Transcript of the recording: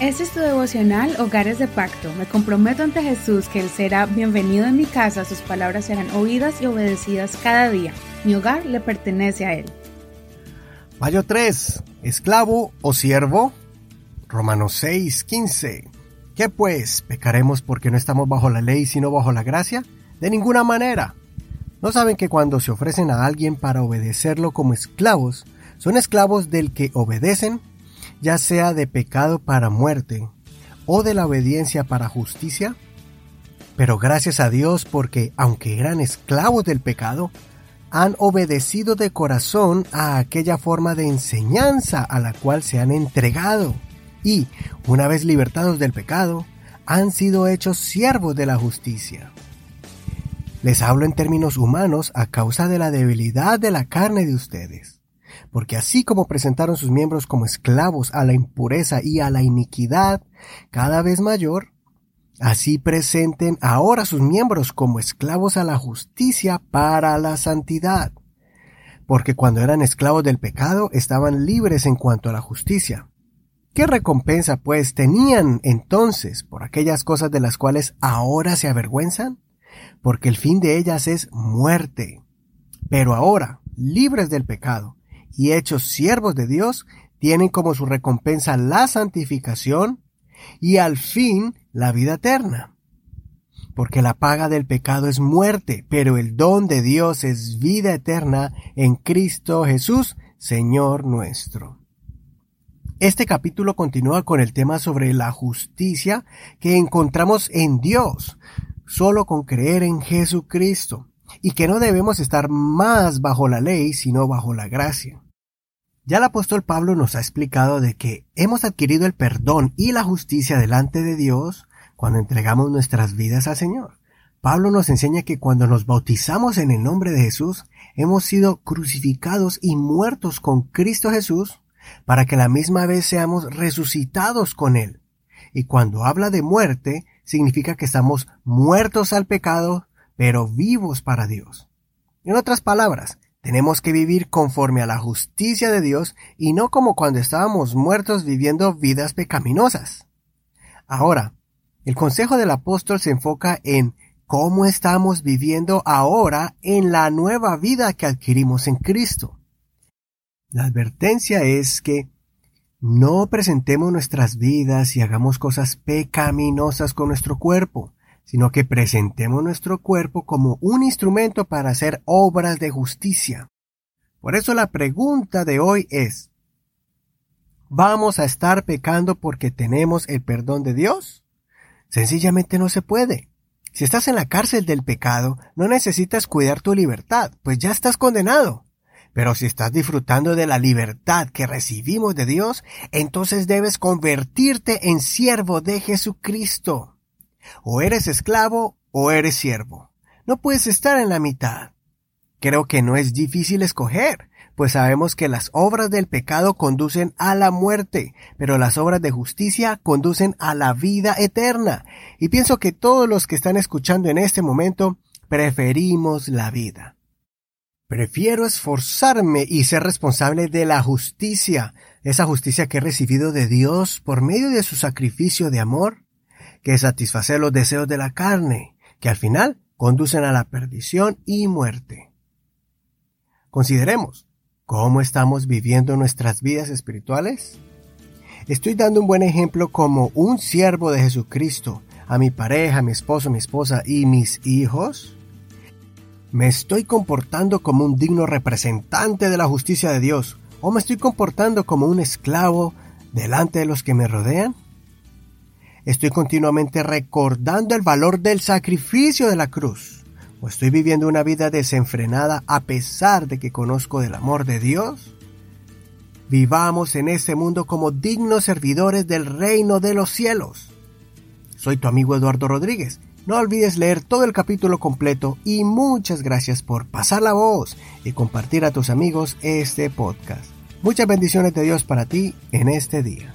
Este es tu devocional Hogares de Pacto. Me comprometo ante Jesús que Él será bienvenido en mi casa, sus palabras serán oídas y obedecidas cada día. Mi hogar le pertenece a Él. Mayo 3. ¿Esclavo o siervo? Romanos 6, 15. ¿Qué pues? ¿Pecaremos porque no estamos bajo la ley sino bajo la gracia? De ninguna manera. ¿No saben que cuando se ofrecen a alguien para obedecerlo como esclavos, son esclavos del que obedecen ya sea de pecado para muerte o de la obediencia para justicia? Pero gracias a Dios porque, aunque eran esclavos del pecado, han obedecido de corazón a aquella forma de enseñanza a la cual se han entregado y, una vez libertados del pecado, han sido hechos siervos de la justicia. Les hablo en términos humanos a causa de la debilidad de la carne de ustedes porque así como presentaron sus miembros como esclavos a la impureza y a la iniquidad cada vez mayor, así presenten ahora sus miembros como esclavos a la justicia para la santidad. Porque cuando eran esclavos del pecado estaban libres en cuanto a la justicia. ¿Qué recompensa pues tenían entonces por aquellas cosas de las cuales ahora se avergüenzan? Porque el fin de ellas es muerte. Pero ahora, libres del pecado, y hechos siervos de Dios, tienen como su recompensa la santificación y al fin la vida eterna. Porque la paga del pecado es muerte, pero el don de Dios es vida eterna en Cristo Jesús, Señor nuestro. Este capítulo continúa con el tema sobre la justicia que encontramos en Dios, solo con creer en Jesucristo, y que no debemos estar más bajo la ley, sino bajo la gracia. Ya el apóstol Pablo nos ha explicado de que hemos adquirido el perdón y la justicia delante de Dios cuando entregamos nuestras vidas al Señor. Pablo nos enseña que cuando nos bautizamos en el nombre de Jesús, hemos sido crucificados y muertos con Cristo Jesús para que la misma vez seamos resucitados con Él. Y cuando habla de muerte, significa que estamos muertos al pecado, pero vivos para Dios. En otras palabras, tenemos que vivir conforme a la justicia de Dios y no como cuando estábamos muertos viviendo vidas pecaminosas. Ahora, el consejo del apóstol se enfoca en cómo estamos viviendo ahora en la nueva vida que adquirimos en Cristo. La advertencia es que no presentemos nuestras vidas y hagamos cosas pecaminosas con nuestro cuerpo, sino que presentemos nuestro cuerpo como un instrumento para hacer obras de justicia. Por eso la pregunta de hoy es, ¿vamos a estar pecando porque tenemos el perdón de Dios? Sencillamente no se puede. Si estás en la cárcel del pecado, no necesitas cuidar tu libertad, pues ya estás condenado. Pero si estás disfrutando de la libertad que recibimos de Dios, entonces debes convertirte en siervo de Jesucristo. O eres esclavo o eres siervo. No puedes estar en la mitad. Creo que no es difícil escoger, pues sabemos que las obras del pecado conducen a la muerte, pero las obras de justicia conducen a la vida eterna. Y pienso que todos los que están escuchando en este momento preferimos la vida. Prefiero esforzarme y ser responsable de la justicia, esa justicia que he recibido de Dios por medio de su sacrificio de amor, que satisfacer los deseos de la carne, que al final conducen a la perdición y muerte. Consideremos cómo estamos viviendo nuestras vidas espirituales. Estoy dando un buen ejemplo como un siervo de Jesucristo a mi pareja, mi esposo, mi esposa y mis hijos. ¿Me estoy comportando como un digno representante de la justicia de Dios o me estoy comportando como un esclavo delante de los que me rodean? Estoy continuamente recordando el valor del sacrificio de la cruz. ¿O estoy viviendo una vida desenfrenada a pesar de que conozco del amor de Dios? Vivamos en este mundo como dignos servidores del reino de los cielos. Soy tu amigo Eduardo Rodríguez. No olvides leer todo el capítulo completo y muchas gracias por pasar la voz y compartir a tus amigos este podcast. Muchas bendiciones de Dios para ti en este día.